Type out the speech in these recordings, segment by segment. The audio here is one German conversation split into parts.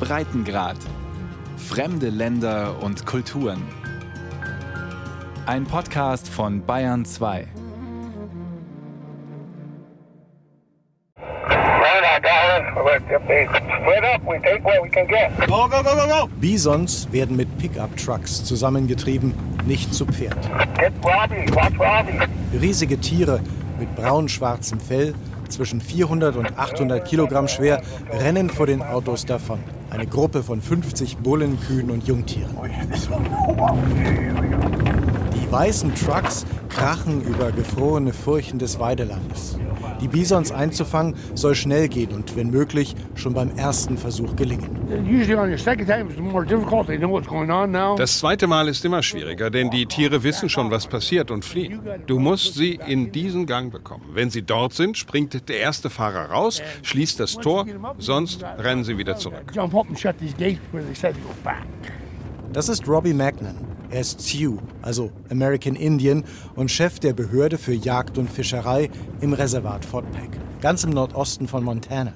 Breitengrad. Fremde Länder und Kulturen. Ein Podcast von Bayern 2. Bisons werden mit Pickup-Trucks zusammengetrieben, nicht zu Pferd. Riesige Tiere mit braun-schwarzem Fell, zwischen 400 und 800 Kilogramm schwer, rennen vor den Autos davon. Eine Gruppe von 50 Bullen, Kühen und Jungtieren. Die weißen Trucks krachen über gefrorene Furchen des Weidelandes. Die Bisons einzufangen soll schnell gehen und wenn möglich schon beim ersten Versuch gelingen. Das zweite Mal ist immer schwieriger, denn die Tiere wissen schon, was passiert und fliehen. Du musst sie in diesen Gang bekommen. Wenn sie dort sind, springt der erste Fahrer raus, schließt das Tor, sonst rennen sie wieder zurück. Das ist Robbie Magnan. Er ist Sioux, also American Indian, und Chef der Behörde für Jagd und Fischerei im Reservat Fort Peck, ganz im Nordosten von Montana.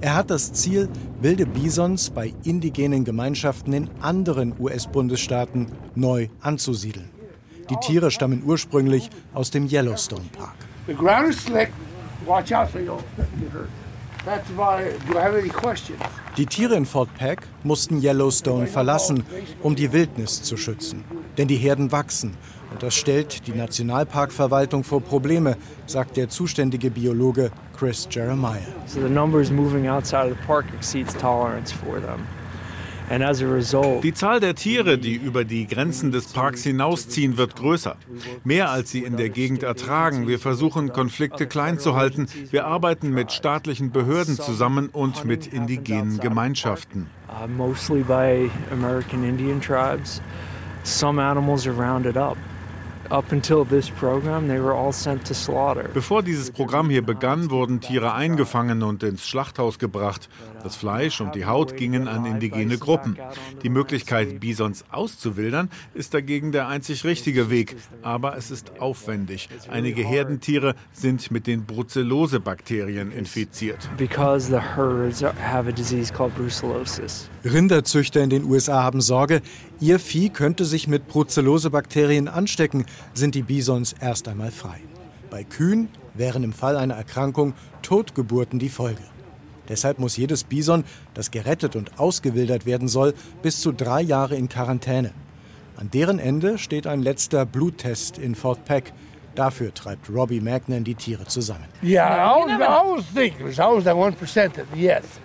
Er hat das Ziel, wilde Bisons bei indigenen Gemeinschaften in anderen US-Bundesstaaten neu anzusiedeln. Die Tiere stammen ursprünglich aus dem Yellowstone Park. The ground is slick. Watch out so you don't get hurt. That's have any questions? Die Tiere in Fort Peck mussten Yellowstone verlassen, um die Wildnis zu schützen. Denn die Herden wachsen. Und das stellt die Nationalparkverwaltung vor Probleme, sagt der zuständige Biologe Chris Jeremiah. So the numbers moving outside of the park exceeds tolerance for them. And as a result, Die Zahl der Tiere, die über die Grenzen des Parks hinausziehen, wird größer. Mehr als sie in der Gegend ertragen. Wir versuchen, Konflikte klein zu halten. Wir arbeiten mit staatlichen Behörden zusammen und mit indigenen Gemeinschaften. uh, mostly by American Indian tribes, some animals are rounded up. Bevor dieses Programm hier begann, wurden Tiere eingefangen und ins Schlachthaus gebracht. Das Fleisch und die Haut gingen an indigene Gruppen. Die Möglichkeit, Bisons auszuwildern, ist dagegen der einzig richtige Weg. Aber es ist aufwendig. Einige Herdentiere sind mit den Brucellose-Bakterien infiziert. Because the herds are- have a disease called brucellosis. Rinderzüchter in den USA haben Sorge, ihr Vieh könnte sich mit Brucellose-Bakterien anstecken, sind die Bisons erst einmal frei. Bei Kühen wären im Fall einer Erkrankung Totgeburten die Folge. Deshalb muss jedes Bison, das gerettet und ausgewildert werden soll, bis zu drei Jahre in Quarantäne. An deren Ende steht ein letzter Bluttest in Fort Peck. Dafür treibt Robbie Magnan die Tiere zusammen.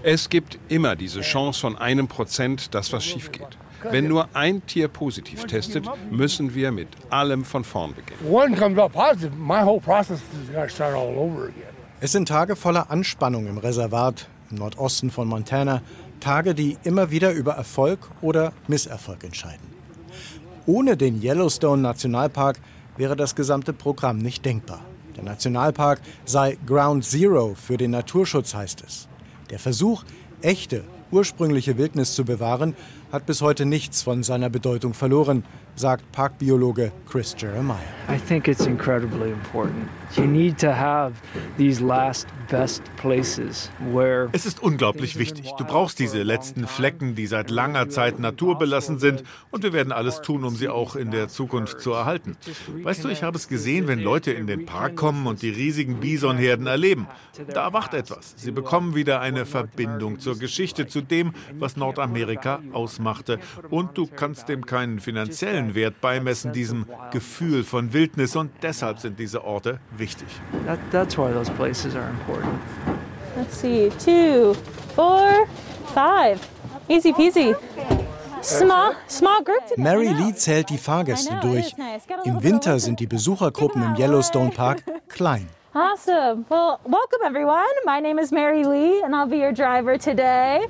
Es gibt immer diese Chance von einem Prozent, dass was schief geht. Wenn nur ein Tier positiv testet, müssen wir mit allem von vorn beginnen. One comes up positive, my whole process is going to start all over again. Es sind Tage voller Anspannung im Reservat im Nordosten von Montana. Tage, die immer wieder über Erfolg oder Misserfolg entscheiden. Ohne den Yellowstone Nationalpark wäre das gesamte Programm nicht denkbar. Der Nationalpark sei Ground Zero für den Naturschutz, heißt es. Der Versuch, echte, ursprüngliche Wildnis zu bewahren, hat bis heute nichts von seiner Bedeutung verloren, sagt Parkbiologe Chris Jeremiah. I think it's incredibly important. You need to have these last best places where Es ist unglaublich wichtig. Du brauchst diese letzten Flecken, die seit langer Zeit naturbelassen sind, und wir werden alles tun, um sie auch in der Zukunft zu erhalten. Weißt du, ich habe es gesehen, wenn Leute in den Park kommen und die riesigen Bisonherden erleben. Da erwacht etwas. Sie bekommen wieder eine Verbindung zur Geschichte, zu dem, was Nordamerika ausmachte. Und du kannst dem keinen finanziellen Wert beimessen, diesem Gefühl von Wildnis. Und deshalb sind diese Orte wichtig. that, that's why those places are important. Let's see, two, four, five. Easy peasy. Small, small group today. Mary. Lee zählt die Fahrgäste durch. Im Winter sind die Besuchergruppen im Yellowstone Park klein. Awesome. Well, welcome everyone. My name is Mary Lee, and I'll be your driver today.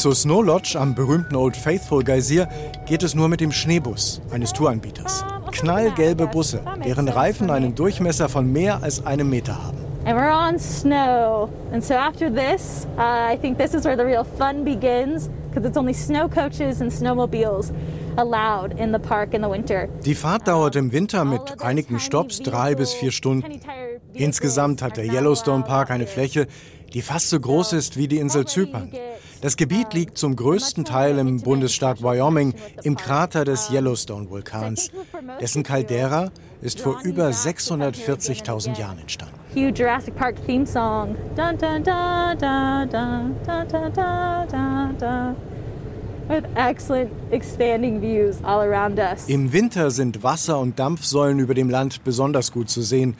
Zur Snow Lodge am berühmten Old Faithful Geysir geht es nur mit dem Schneebus eines Touranbieters. Knallgelbe Busse, deren Reifen einen Durchmesser von mehr als einem Meter haben. And we're on snow. And so after this, uh, I think this is where the real fun begins because it's only snow coaches and snowmobiles allowed in the park in the winter. Die Fahrt dauert im Winter mit einigen Stops drei bis vier Stunden. Insgesamt hat der Yellowstone Park eine Fläche, die fast so groß ist wie die Insel Zypern. Das Gebiet liegt zum größten Teil im Bundesstaat Wyoming im Krater des Yellowstone-Vulkans. Dessen Caldera ist vor über 640.000 Jahren entstanden. Hugh Jurassic Park Theme Song. With excellent expanding views all around us. Im Winter sind Wasser- und Dampfsäulen über dem Land besonders gut zu sehen.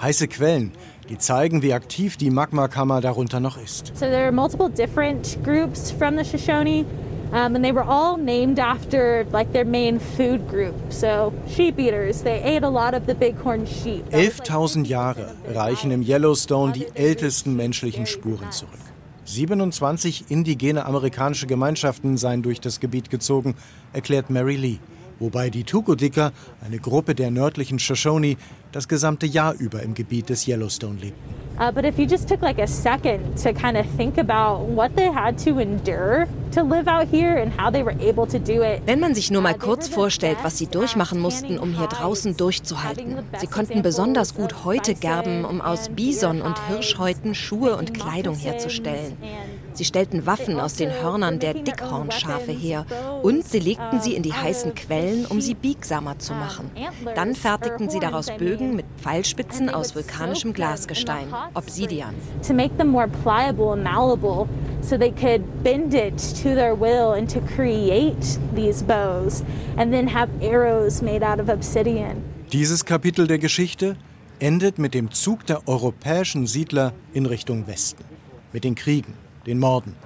Heiße Quellen, die zeigen, wie aktiv die Magmakammer darunter noch ist. So there are multiple different groups from the Shoshone. Um, and they were all named after like their main food group. So sheep eaters, they ate a lot of the bighorn sheep. 11.000 Jahre reichen im Yellowstone die ältesten menschlichen Spuren zurück. 27 indigene amerikanische Gemeinschaften seien durch das Gebiet gezogen, erklärt Mary Lee wobei die Tukudika, eine Gruppe der nördlichen Shoshone, das gesamte Jahr über im Gebiet des Yellowstone lebten. Uh, but if you just took like a second to kind of think about what they had to endure to live out here and how they were able to do it. Wenn man sich nur mal kurz vorstellt, was sie durchmachen mussten, um hier draußen durchzuhalten. Sie konnten besonders gut Häute gerben, um aus Bison und Hirschhäuten Schuhe und Kleidung herzustellen. Sie stellten Waffen aus den Hörnern der Dickhornschafe her und sie legten sie in die heißen Quellen, um sie biegsamer zu machen. Dann fertigten sie daraus Bögen mit Pfeilspitzen aus vulkanischem Glasgestein, Obsidian. To make them more pliable and malleable so they could bend it to their will and to create these bows and then have arrows made out of obsidian. Dieses Kapitel der Geschichte endet mit dem Zug der europäischen Siedler in Richtung Westen, mit den Kriegen, den Morden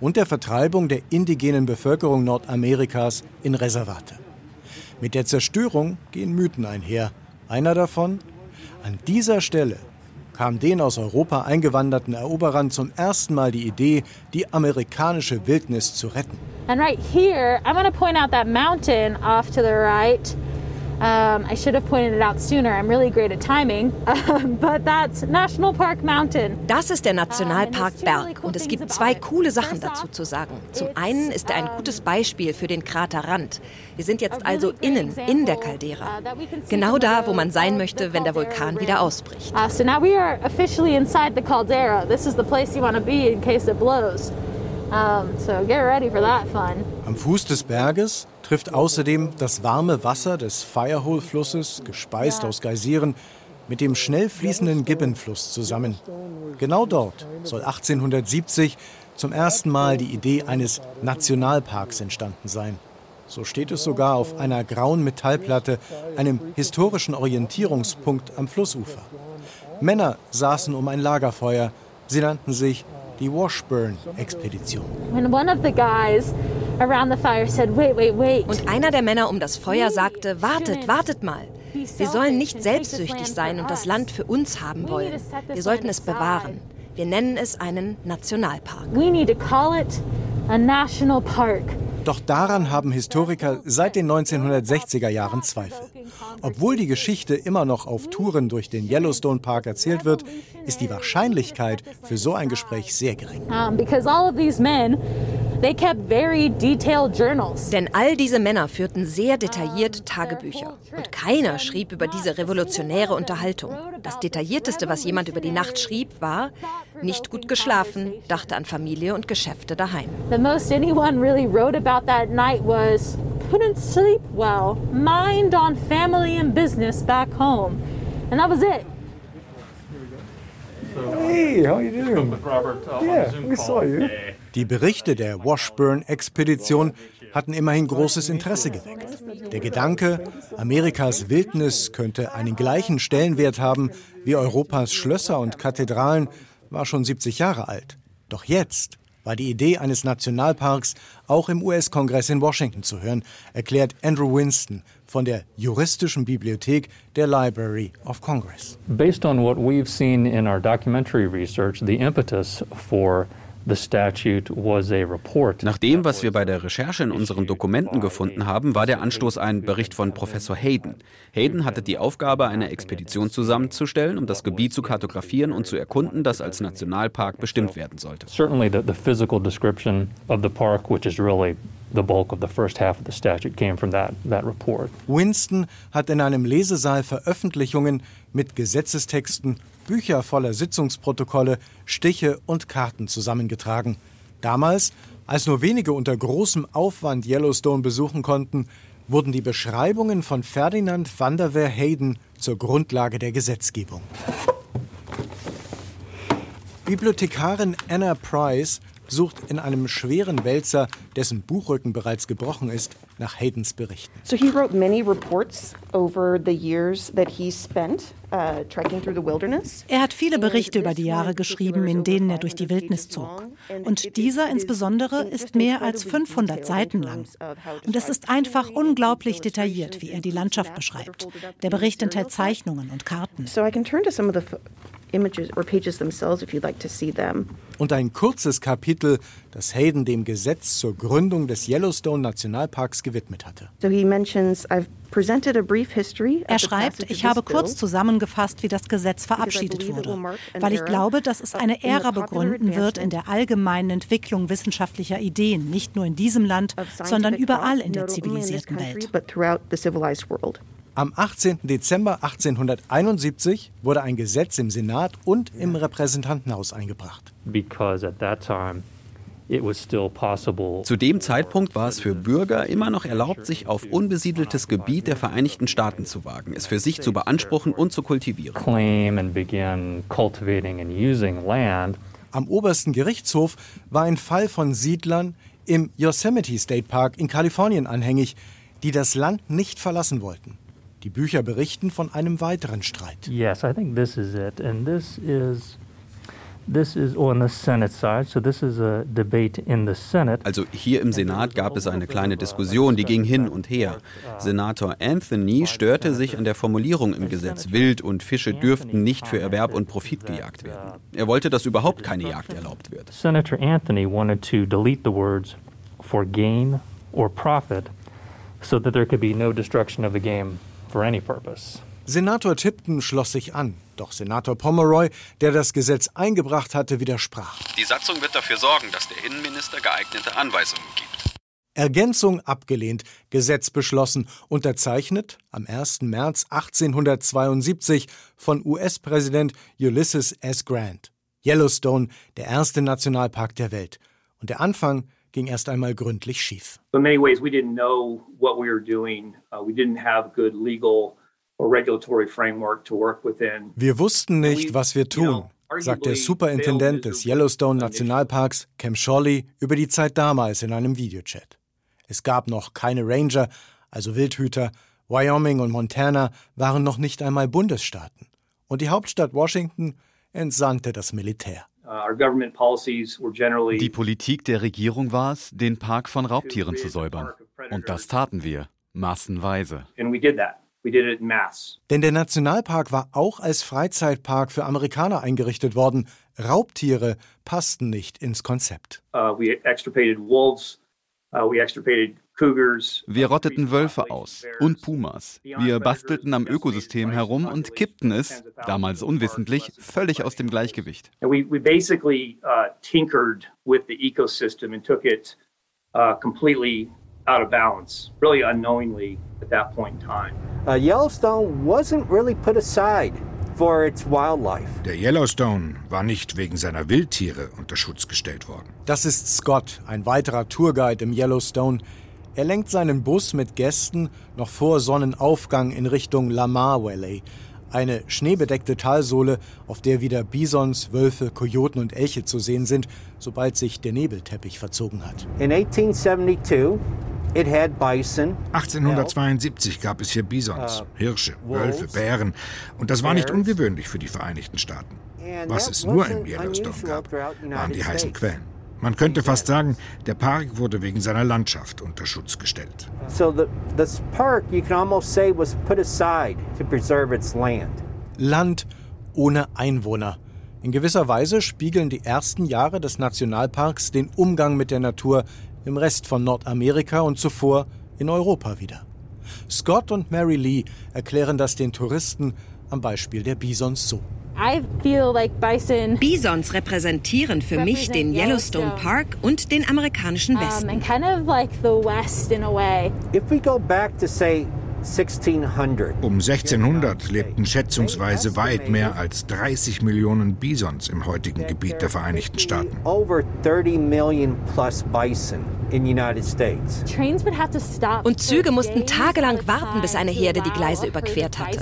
und der Vertreibung der indigenen Bevölkerung Nordamerikas in Reservate. Mit der Zerstörung gehen Mythen einher. Einer davon, an dieser Stelle kam den aus Europa eingewanderten Eroberern zum ersten Mal die Idee, die amerikanische Wildnis zu retten. And right here, I'm going to point out that mountain off to the right. Um, I should have pointed it out sooner. I'm really great at timing. but that's National Park Mountain. Das ist der Nationalpark Berg und es gibt zwei coole Sachen dazu zu sagen. Zum einen ist er ein gutes Beispiel für den Kraterrand. Wir sind jetzt also innen, in der Caldera. Genau da, wo man sein möchte, wenn der Vulkan wieder ausbricht. Uh, so now we are officially inside the caldera. This is the place you want to be in case it blows. Um, so get ready for that fun. Am Fuß des Berges trifft außerdem das warme Wasser des Firehole-Flusses, gespeist aus Geysiren, mit dem schnell fließenden Gibbon-Fluss zusammen. Genau dort soll 1870 zum ersten Mal die Idee eines Nationalparks entstanden sein. So steht es sogar auf einer grauen Metallplatte, einem historischen Orientierungspunkt am Flussufer. Männer saßen um ein Lagerfeuer. Sie nannten sich die Washburn-Expedition. When one of the guys around the fire said, wait, wait, wait. Und einer der Männer um das Feuer sagte, wartet, wartet mal. Wir sollen nicht selbstsüchtig sein und das Land für uns haben wollen. Wir sollten es bewahren. Wir nennen es einen Nationalpark. We need to call it a national park. Doch daran haben Historiker seit den 1960er Jahren Zweifel. Obwohl die Geschichte immer noch auf Touren durch den Yellowstone Park erzählt wird, ist die Wahrscheinlichkeit für so ein Gespräch sehr gering. Um, because all of these men, they kept very detailed journals. Denn all diese Männer führten sehr detailliert Tagebücher. Und keiner schrieb über diese revolutionäre Unterhaltung. Das Detaillierteste, was jemand über die Nacht schrieb, war, nicht gut geschlafen, dachte an Familie und Geschäfte daheim. The most anyone really wrote about that night was couldn't sleep well, mind on family and business back home. And that was it. Hey, how you doing? Robert, uh, Yeah, we saw you. Die Berichte der Washburn-Expedition hatten immerhin großes Interesse geweckt. Der Gedanke, Amerikas Wildnis könnte einen gleichen Stellenwert haben wie Europas Schlösser und Kathedralen, war schon 70 Jahre alt. Doch jetzt war die Idee eines Nationalparks auch im US-Kongress in Washington zu hören, erklärt Andrew Winston von der Juristischen Bibliothek der Library of Congress. Based on what we've seen in our documentary research, the impetus for the statute was a report. Nach dem, was wir bei der Recherche in unseren Dokumenten gefunden haben, war der Anstoß ein Bericht von Professor Hayden. Hayden hatte die Aufgabe, eine Expedition zusammenzustellen, um das Gebiet zu kartografieren und zu erkunden, das als Nationalpark bestimmt werden sollte. Certainly the, the physical description of the park, which is really the bulk of the first half of the statute, came from that, that report. Winston hat in einem Lesesaal Veröffentlichungen mit Gesetzestexten Bücher voller Sitzungsprotokolle, Stiche und Karten zusammengetragen. Damals, als nur wenige unter großem Aufwand Yellowstone besuchen konnten, wurden die Beschreibungen von Ferdinand van der Veer Hayden zur Grundlage der Gesetzgebung. Bibliothekarin Anna Price sucht in einem schweren Wälzer, dessen Buchrücken bereits gebrochen ist, nach Haydens Berichten. So he wrote many reports over the years that he spent uh, trekking through the wilderness. Er hat viele Berichte über die Jahre geschrieben, in denen er durch die Wildnis zog. Und dieser insbesondere ist mehr als 500 Seiten lang. Und es ist einfach unglaublich detailliert, wie er die Landschaft beschreibt. Der Bericht enthält Zeichnungen und Karten. So I can turn to some of the images or pages themselves if you'd like to see them. Und ein kurzes Kapitel, das Hayden dem Gesetz zur Gründung des Yellowstone Nationalparks gewidmet hatte. So he mentions I've presented a brief history Er schreibt, ich habe kurz zusammengefasst, wie das Gesetz verabschiedet wurde, weil ich glaube, dass es eine Ära begründen wird in der allgemeinen Entwicklung wissenschaftlicher Ideen, nicht nur in diesem Land, sondern überall in der zivilisierten Welt. Am 18. Dezember 1871 wurde ein Gesetz im Senat und im Repräsentantenhaus eingebracht. Zu dem Zeitpunkt war es für Bürger immer noch erlaubt, sich auf unbesiedeltes Gebiet der Vereinigten Staaten zu wagen, es für sich zu beanspruchen und zu kultivieren. Am obersten Gerichtshof war ein Fall von Siedlern im Yosemite State Park in Kalifornien anhängig, die das Land nicht verlassen wollten. Die Bücher berichten von einem weiteren Streit. Yes, I think this is it. And this is This is on the Senate side, so this is a debate in the Senate. Also hier im Senat gab es eine kleine Diskussion, die ging hin und her. Senator Anthony störte sich an der Formulierung im Gesetz. Wild und Fische dürften nicht für Erwerb und Profit gejagt werden. Er wollte, dass überhaupt keine Jagd erlaubt wird. Senator Anthony wanted to delete the words for gain or profit so that there could be no destruction of the game for any purpose. Senator Tipton schloss sich an, doch Senator Pomeroy, der das Gesetz eingebracht hatte, widersprach. Die Satzung wird dafür sorgen, dass der Innenminister geeignete Anweisungen gibt. Ergänzung abgelehnt, Gesetz beschlossen, unterzeichnet am 1. März 1872 von US-Präsident Ulysses S. Grant. Yellowstone, der erste Nationalpark der Welt. Und der Anfang ging erst einmal gründlich schief. In many ways we didn't know what we were doing. Uh, we didn't have good legal wir wussten nicht, was wir tun, sagt der Superintendent des Yellowstone Nationalparks, Cam Shawley, über die Zeit damals in einem Videochat. Es gab noch keine Ranger, also Wildhüter, Wyoming und Montana waren noch nicht einmal Bundesstaaten. Und die Hauptstadt Washington entsandte das Militär. Uh, die Politik der Regierung war es, den Park von Raubtieren zu säubern. Und das taten wir, massenweise. Denn der Nationalpark war auch als Freizeitpark für Amerikaner eingerichtet worden. Raubtiere passten nicht ins Konzept. Uh, uh, wir rotteten Wölfe aus und Pumas. Wir bastelten am Ökosystem herum und kippten es, damals unwissentlich, völlig aus dem Gleichgewicht. We basically uh, tinkered with the ecosystem and took it completely out of balance, really unknowingly at that point in time. Uh, Yellowstone wasn't really put aside for its wildlife. Der Yellowstone war nicht wegen seiner Wildtiere unter Schutz gestellt worden. Das ist Scott, ein weiterer Tourguide im Yellowstone. Er lenkt seinen Bus mit Gästen noch vor Sonnenaufgang in Richtung Lamar Valley, eine schneebedeckte Talsohle, auf der wieder Bisons, Wölfe, Kojoten und Elche zu sehen sind, sobald sich der Nebelteppich verzogen hat. In 1872 1872 gab es hier Bisons, uh, Hirsche, Wölfe, Bären. Und das war nicht ungewöhnlich für die Vereinigten Staaten. Was es nur im Yellowstone gab, waren die heißen Quellen. Man könnte fast sagen, der Park wurde wegen seiner Landschaft unter Schutz gestellt. Land ohne Einwohner. In gewisser Weise spiegeln die ersten Jahre des Nationalparks den Umgang mit der Natur im Rest von Nordamerika und zuvor in Europa wieder. Scott und Mary Lee erklären das den Touristen am Beispiel der Bisons so. Bisons repräsentieren für mich den Yellowstone Park und den amerikanischen Westen. Um 1600 lebten schätzungsweise weit mehr als 30 Millionen Bisons im heutigen Gebiet der Vereinigten Staaten. Und Züge mussten tagelang warten, bis eine Herde die Gleise überquert hatte.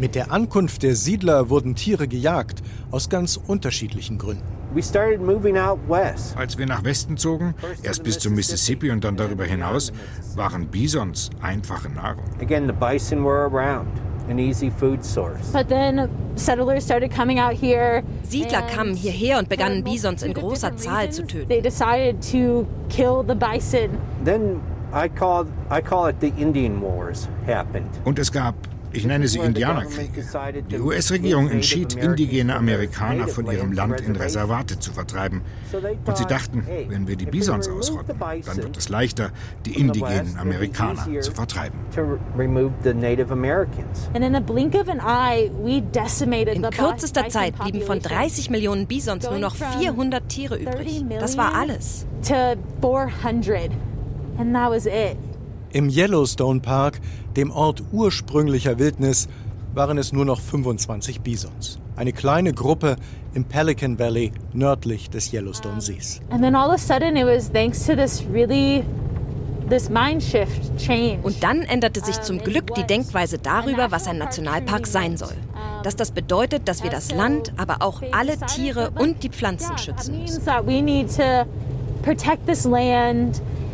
Mit der Ankunft der Siedler wurden Tiere gejagt, aus ganz unterschiedlichen Gründen. Als wir nach Westen zogen, erst bis zum Mississippi und dann darüber hinaus, waren Bisons einfache Nahrung. Again, the bison were around. An easy food source. But then settlers started coming out here. Siedler kamen hierher und begannen Bisons in großer Zahl zu töten. They decided to kill the bison. Then I call I call it the Indian Wars happened. Und es gab ich nenne sie Indianerkriege. Die US-Regierung entschied, indigene Amerikaner von ihrem Land in Reservate zu vertreiben. Und sie dachten, wenn wir die Bisons ausrotten, dann wird es leichter, die indigenen Amerikaner zu vertreiben. In kürzester Zeit blieben von 30 Millionen Bisons nur noch 400 Tiere übrig. Das war alles. And that was it. Im Yellowstone Park, dem Ort ursprünglicher Wildnis, waren es nur noch 25 Bisons. Eine kleine Gruppe im Pelican Valley nördlich des Yellowstone Sees. And then all of a sudden it was thanks to this really und dann änderte sich zum Glück die Denkweise darüber, was ein Nationalpark sein soll. Dass das bedeutet, dass wir das Land, aber auch alle Tiere und die Pflanzen schützen müssen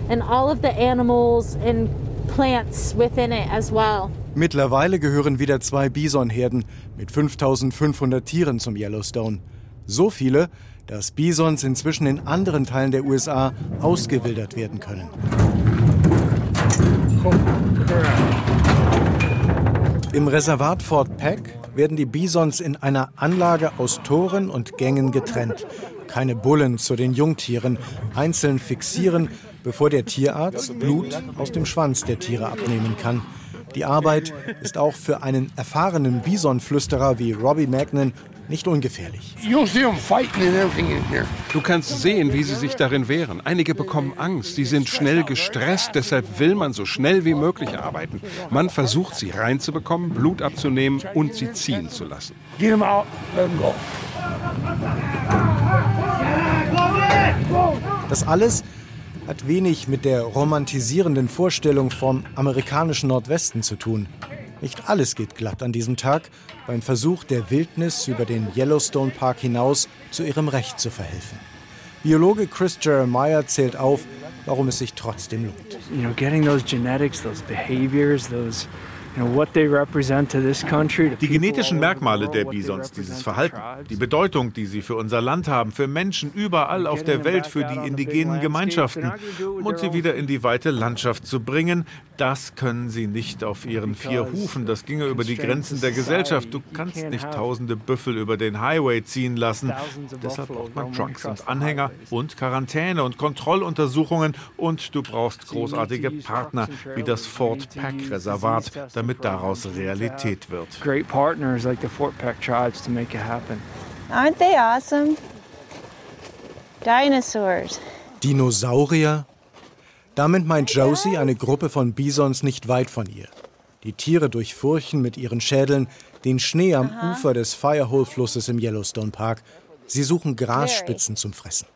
and all of the animals and plants within it as well. Mittlerweile gehören wieder zwei Bisonherden mit 5500 Tieren zum Yellowstone. So viele, dass Bisons inzwischen in anderen Teilen der USA ausgewildert werden können. Im Reservat Fort Peck werden die Bisons in einer Anlage aus Toren und Gängen getrennt. Keine Bullen zu den Jungtieren, einzeln fixieren bevor der Tierarzt Blut aus dem Schwanz der Tiere abnehmen kann. Die Arbeit ist auch für einen erfahrenen Bisonflüsterer wie Robbie Magnan nicht ungefährlich. Du kannst sehen, wie sie sich darin wehren. Einige bekommen Angst, sie sind schnell gestresst, deshalb will man so schnell wie möglich arbeiten. Man versucht, sie reinzubekommen, Blut abzunehmen und sie ziehen zu lassen. Das alles hat wenig mit der romantisierenden Vorstellung vom amerikanischen Nordwesten zu tun. Nicht alles geht glatt an diesem Tag beim Versuch der Wildnis über den Yellowstone Park hinaus zu ihrem Recht zu verhelfen. Biologe Chris Jeremiah zählt auf, warum es sich trotzdem lohnt. You know, getting those genetics, those behaviors, those die genetischen Merkmale der Bisons, dieses Verhalten, die Bedeutung, die sie für unser Land haben, für Menschen überall auf der Welt, für die indigenen Gemeinschaften und sie wieder in die weite Landschaft zu bringen, das können sie nicht auf ihren vier Hufen. Das ginge über die Grenzen der Gesellschaft. Du kannst nicht tausende Büffel über den Highway ziehen lassen. Deshalb braucht man Trucks und Anhänger und Quarantäne und Kontrolluntersuchungen. Und du brauchst großartige Partner wie das Fort Peck Reservat, damit damit daraus Realität wird. Great partners like the Fort Peck tribes to make it happen. Aren't they awesome? Dinosaurs. Dinosaurier? Damit meint Josie eine Gruppe von Bisons nicht weit von ihr. Die Tiere durchfurchen mit ihren Schädeln den Schnee am Ufer des Firehole-Flusses im Yellowstone Park. Sie suchen Grasspitzen zum Fressen.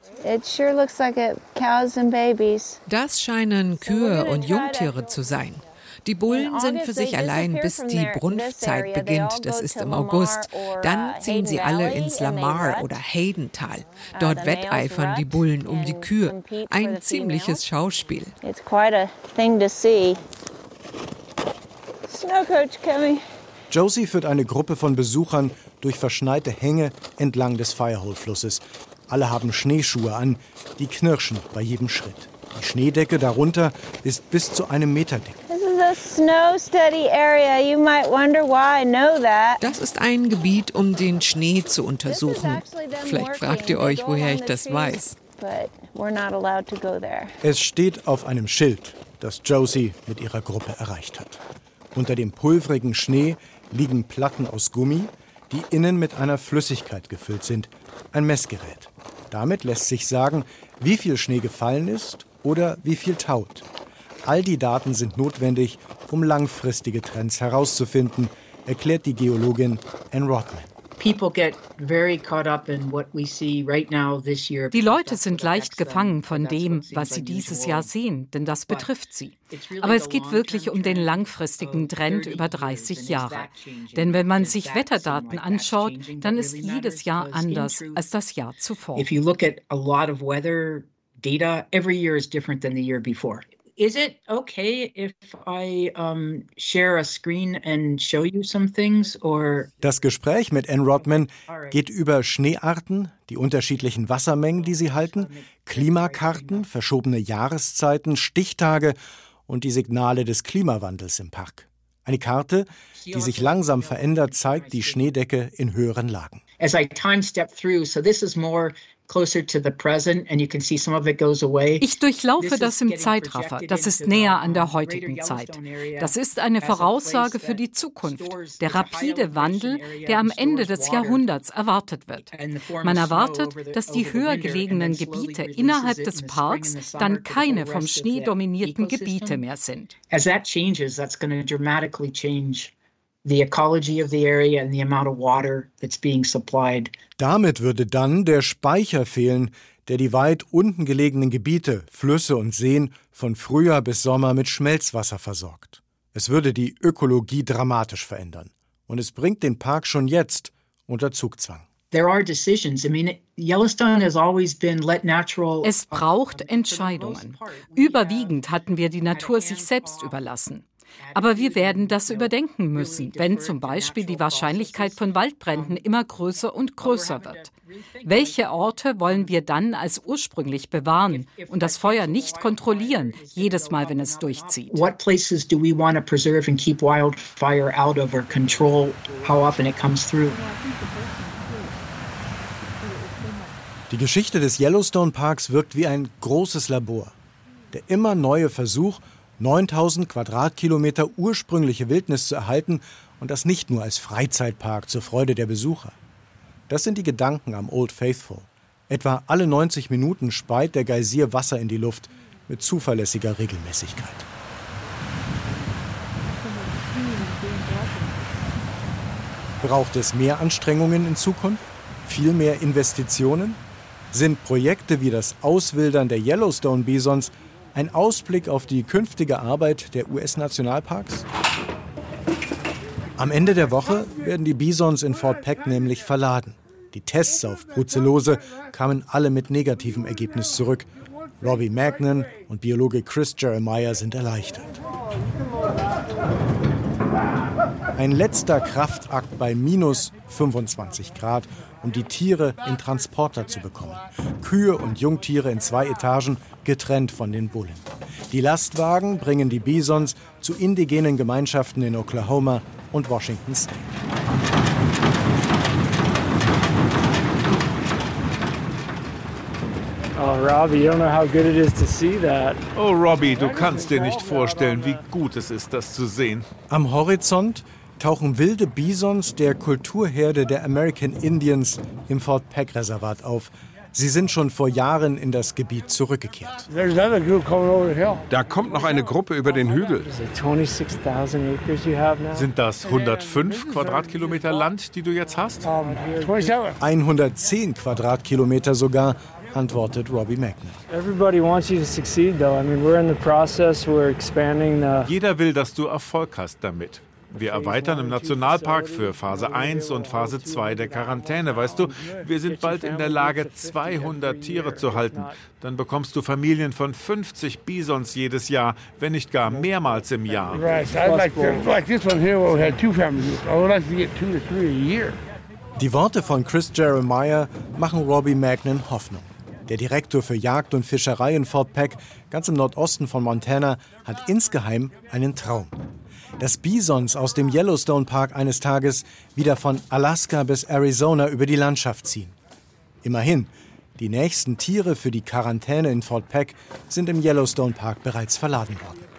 Das scheinen Kühe und Jungtiere zu sein. Die Bullen sind für sich allein, bis die Brunftzeit beginnt. Das ist im August. Dann ziehen sie alle ins Lamar oder Haydental. Uh, Dort wetteifern die Bullen um die Kühe. Ein ziemliches Schauspiel. Josie führt eine Gruppe von Besuchern durch verschneite Hänge entlang des Firehole-Flusses. Alle haben Schneeschuhe an, die knirschen bei jedem Schritt. Die Schneedecke darunter ist bis zu einem Meter dick. Das ist ein Gebiet, um den Schnee zu untersuchen. Vielleicht fragt ihr euch, woher ich das weiß. Es steht auf einem Schild, das Josie mit ihrer Gruppe erreicht hat. Unter dem pulverigen Schnee liegen Platten aus Gummi, die innen mit einer Flüssigkeit gefüllt sind, ein Messgerät. Damit lässt sich sagen, wie viel Schnee gefallen ist oder wie viel taut. All die Daten sind notwendig, um langfristige Trends herauszufinden, erklärt die Geologin Anne Rodman. Die Leute sind leicht gefangen von dem, was sie dieses Jahr sehen, denn das betrifft sie. Aber es geht wirklich um den langfristigen Trend über 30 Jahre. Denn wenn man sich Wetterdaten anschaut, dann ist jedes Jahr anders als das Jahr zuvor. Is it okay if I um, share a screen and show you some things or? Das Gespräch mit Ann Rodman geht über Schneearten, die unterschiedlichen Wassermengen, die sie halten, Klimakarten, verschobene Jahreszeiten, Stichtage und die Signale des Klimawandels im Park. Eine Karte, die sich langsam verändert, zeigt die Schneedecke in höheren Lagen. As I time step through, so this is more ich durchlaufe das im Zeitraffer. Das ist näher an der heutigen Zeit. Das ist eine Voraussage für die Zukunft. Der rapide Wandel, der am Ende des Jahrhunderts erwartet wird. Man erwartet, dass die höher gelegenen Gebiete innerhalb des Parks dann keine vom Schnee dominierten Gebiete mehr sind. As that changes, that's going to dramatically change the ecology of the area and the amount of water that's being supplied. Damit würde dann der Speicher fehlen, der die weit unten gelegenen Gebiete, Flüsse und Seen von Frühjahr bis Sommer mit Schmelzwasser versorgt. Es würde die Ökologie dramatisch verändern. Und es bringt den Park schon jetzt unter Zugzwang. Es braucht Entscheidungen. Überwiegend hatten wir die Natur sich selbst überlassen. Aber wir werden das überdenken müssen, wenn zum Beispiel die Wahrscheinlichkeit von Waldbränden immer größer und größer wird. Welche Orte wollen wir dann als ursprünglich bewahren und das Feuer nicht kontrollieren, jedes Mal, wenn es durchzieht? What places do we want to preserve and keep wildfire out of or control how often it comes through? Die Geschichte des Yellowstone Parks wirkt wie ein großes Labor. Der immer neue Versuch, 9000 Quadratkilometer ursprüngliche Wildnis zu erhalten und das nicht nur als Freizeitpark zur Freude der Besucher. Das sind die Gedanken am Old Faithful. Etwa alle 90 Minuten speit der Geysir Wasser in die Luft mit zuverlässiger Regelmäßigkeit. Braucht es mehr Anstrengungen in Zukunft? Viel mehr Investitionen? Sind Projekte wie das Auswildern der Yellowstone-Bisons ein Ausblick auf die künftige Arbeit der US-Nationalparks? Am Ende der Woche werden die Bisons in Fort Peck nämlich verladen. Die Tests auf Brucellose kamen alle mit negativem Ergebnis zurück. Robbie Magnan und Biologe Chris Jeremiah sind erleichtert. Ein letzter Kraftakt bei minus 25 Grad, um die Tiere in Transporter zu bekommen. Kühe und Jungtiere in zwei Etagen, getrennt von den Bullen. Die Lastwagen bringen die Bisons zu indigenen Gemeinschaften in Oklahoma und Washington State. Oh, Robbie, you don't know how good it is to see that. Oh, Robbie, du kannst dir nicht vorstellen, wie gut es ist, das zu sehen. Am Horizont tauchen wilde Bisons der Kulturherde der American Indians im Fort Peck Reservat auf. Sie sind schon vor Jahren in das Gebiet zurückgekehrt. Da kommt noch eine Gruppe über den Hügel. Sind das 105 Quadratkilometer Land, die du jetzt hast? 110 Quadratkilometer sogar, antwortet Robbie Magnet. Jeder will, dass du Erfolg hast damit. Wir erweitern im Nationalpark für Phase 1 und Phase 2 der Quarantäne. Weißt du, wir sind bald in der Lage, 200 Tiere zu halten. Dann bekommst du Familien von 50 Bisons jedes Jahr, wenn nicht gar mehrmals im Jahr. Die Worte von Chris Jeremiah machen Robbie Magnan Hoffnung. Der Direktor für Jagd und Fischerei in Fort Peck, ganz im Nordosten von Montana, hat insgeheim einen Traum dass Bisons aus dem Yellowstone Park eines Tages wieder von Alaska bis Arizona über die Landschaft ziehen. Immerhin, die nächsten Tiere für die Quarantäne in Fort Peck sind im Yellowstone Park bereits verladen worden.